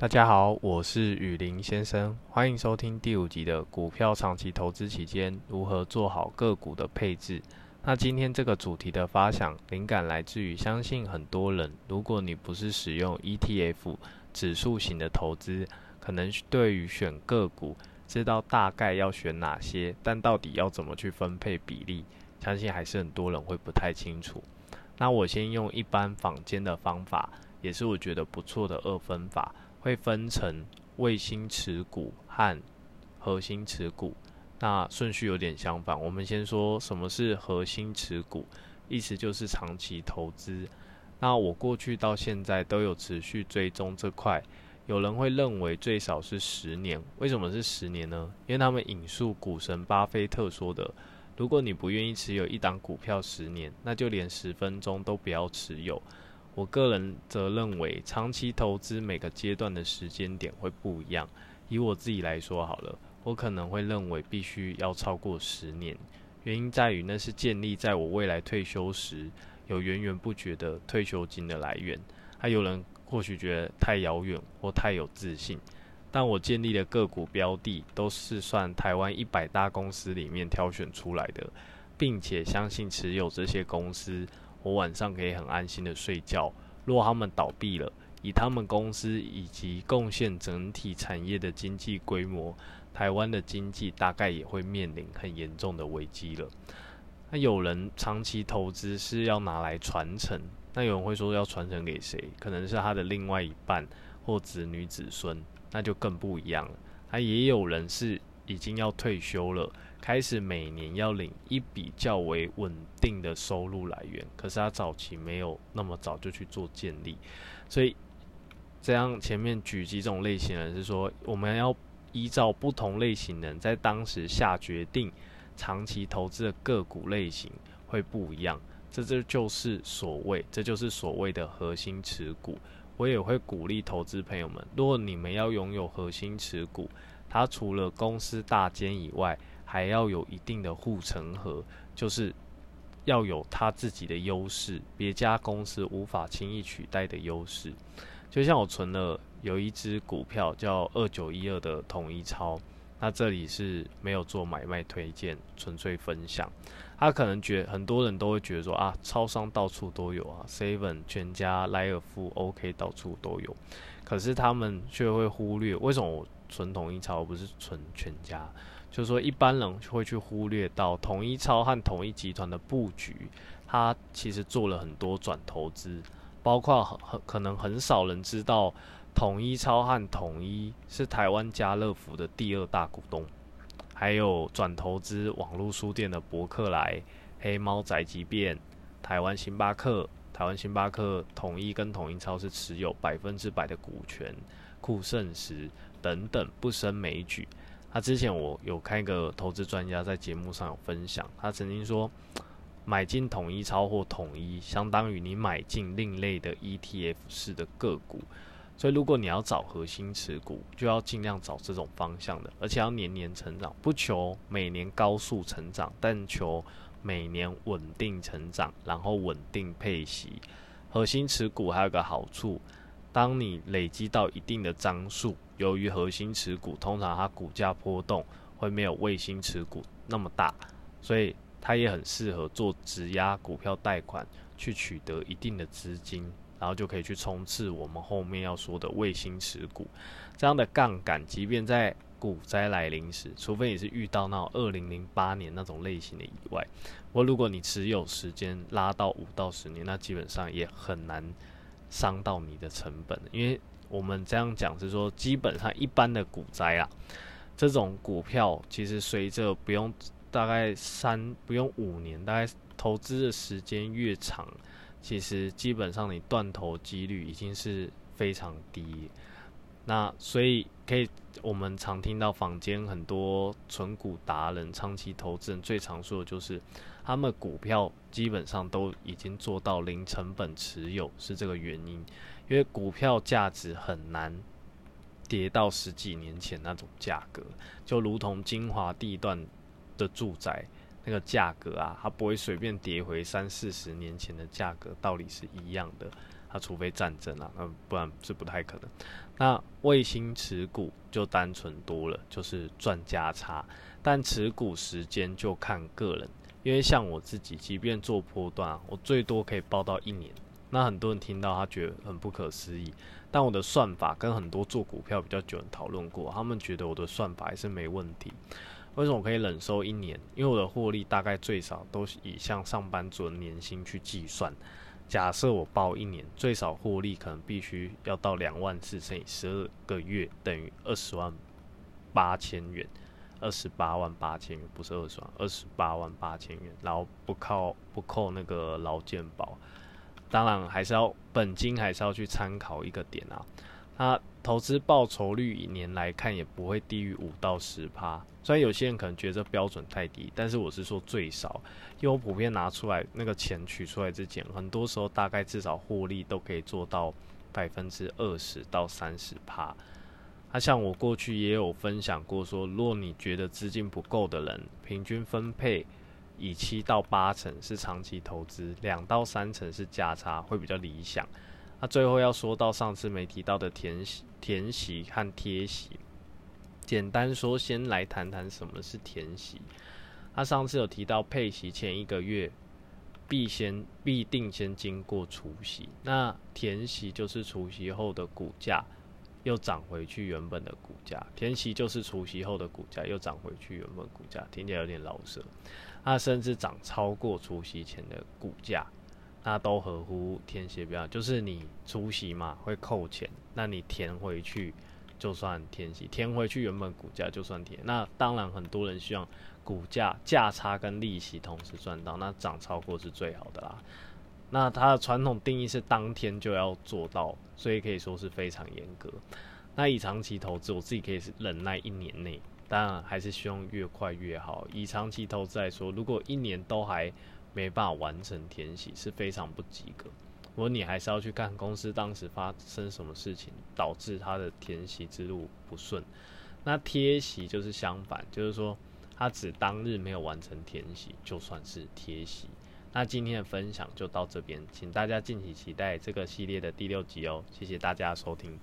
大家好，我是雨林先生，欢迎收听第五集的股票长期投资期间如何做好个股的配置。那今天这个主题的发想灵感来自于，相信很多人，如果你不是使用 ETF 指数型的投资，可能对于选个股知道大概要选哪些，但到底要怎么去分配比例，相信还是很多人会不太清楚。那我先用一般坊间的方法，也是我觉得不错的二分法。会分成卫星持股和核心持股，那顺序有点相反。我们先说什么是核心持股，意思就是长期投资。那我过去到现在都有持续追踪这块。有人会认为最少是十年，为什么是十年呢？因为他们引述股神巴菲特说的：如果你不愿意持有一档股票十年，那就连十分钟都不要持有。我个人则认为，长期投资每个阶段的时间点会不一样。以我自己来说好了，我可能会认为必须要超过十年，原因在于那是建立在我未来退休时有源源不绝的退休金的来源。还有人或许觉得太遥远或太有自信，但我建立的个股标的都是算台湾一百大公司里面挑选出来的，并且相信持有这些公司。我晚上可以很安心的睡觉。如果他们倒闭了，以他们公司以及贡献整体产业的经济规模，台湾的经济大概也会面临很严重的危机了。那有人长期投资是要拿来传承，那有人会说要传承给谁？可能是他的另外一半或子女子孙，那就更不一样了。那也有人是已经要退休了。开始每年要领一笔较为稳定的收入来源，可是他早期没有那么早就去做建立，所以这样前面举几种类型人是说，我们要依照不同类型人在当时下决定，长期投资的个股类型会不一样，这这就是所谓，这就是所谓的核心持股。我也会鼓励投资朋友们，如果你们要拥有核心持股，它除了公司大间以外，还要有一定的护城河，就是要有他自己的优势，别家公司无法轻易取代的优势。就像我存了有一只股票叫二九一二的统一超，那这里是没有做买卖推荐，纯粹分享。他可能觉很多人都会觉得说啊，超商到处都有啊，seven 全家、莱尔富、OK 到处都有，可是他们却会忽略为什么我存统一超不是存全家？就是说，一般人会去忽略到统一超和统一集团的布局，它其实做了很多转投资，包括很很可能很少人知道，统一超和统一是台湾家乐福的第二大股东，还有转投资网络书店的博客来、黑猫宅急便、台湾星巴克、台湾星巴克统一跟统一超是持有百分之百的股权，酷盛时等等不胜枚举。他之前我有看一个投资专家在节目上有分享，他曾经说，买进统一超或统一，相当于你买进另类的 ETF 式的个股。所以如果你要找核心持股，就要尽量找这种方向的，而且要年年成长，不求每年高速成长，但求每年稳定成长，然后稳定配息。核心持股还有个好处。当你累积到一定的张数，由于核心持股通常它股价波动会没有卫星持股那么大，所以它也很适合做质押股票贷款去取得一定的资金，然后就可以去冲刺我们后面要说的卫星持股。这样的杠杆，即便在股灾来临时，除非你是遇到那种二零零八年那种类型的意外，或如果你持有时间拉到五到十年，那基本上也很难。伤到你的成本，因为我们这样讲是说，基本上一般的股灾啊，这种股票其实随着不用大概三不用五年，大概投资的时间越长，其实基本上你断头几率已经是非常低。那所以可以，我们常听到坊间很多纯股达人、长期投资人最常说的就是，他们股票基本上都已经做到零成本持有，是这个原因。因为股票价值很难跌到十几年前那种价格，就如同精华地段的住宅那个价格啊，它不会随便跌回三四十年前的价格，道理是一样的。它除非战争啊，那不然是不太可能。那卫星持股就单纯多了，就是赚价差，但持股时间就看个人，因为像我自己，即便做波段，我最多可以报到一年。那很多人听到他觉得很不可思议，但我的算法跟很多做股票比较久人讨论过，他们觉得我的算法还是没问题。为什么我可以忍受一年？因为我的获利大概最少都是以像上班族的年薪去计算。假设我报一年，最少获利可能必须要到两万四乘以十二个月，等于二十万八千元，二十八万八千元，不是二十万，二十八万八千元，然后不靠不扣那个劳健保。当然还是要本金，还是要去参考一个点啊。那投资报酬率以年来看，也不会低于五到十趴。虽然有些人可能觉得标准太低，但是我是说最少，因为我普遍拿出来那个钱取出来之前，很多时候大概至少获利都可以做到百分之二十到三十趴。他像我过去也有分享过，说若你觉得资金不够的人，平均分配。以七到八成是长期投资，两到三成是价差，会比较理想。那最后要说到上次没提到的填息、填息和贴息。简单说，先来谈谈什么是填息。他上次有提到配息前一个月必先必定先经过除息，那填息就是除息后的股价又涨回去原本的股价，填息就是除息后的股价又涨回去原本股价，听起来有点老舍。它甚至涨超过除息前的股价，那都合乎填息标就是你除息嘛会扣钱，那你填回去就算填息，填回去原本股价就算填。那当然很多人希望股价价差跟利息同时赚到，那涨超过是最好的啦。那它的传统定义是当天就要做到，所以可以说是非常严格。那以长期投资，我自己可以忍耐一年内。当然还是希望越快越好。以长期投资来说，如果一年都还没办法完成填息，是非常不及格。我你还是要去看公司当时发生什么事情，导致它的填息之路不顺。那贴息就是相反，就是说它只当日没有完成填息，就算是贴息。那今天的分享就到这边，请大家敬请期待这个系列的第六集哦。谢谢大家收听。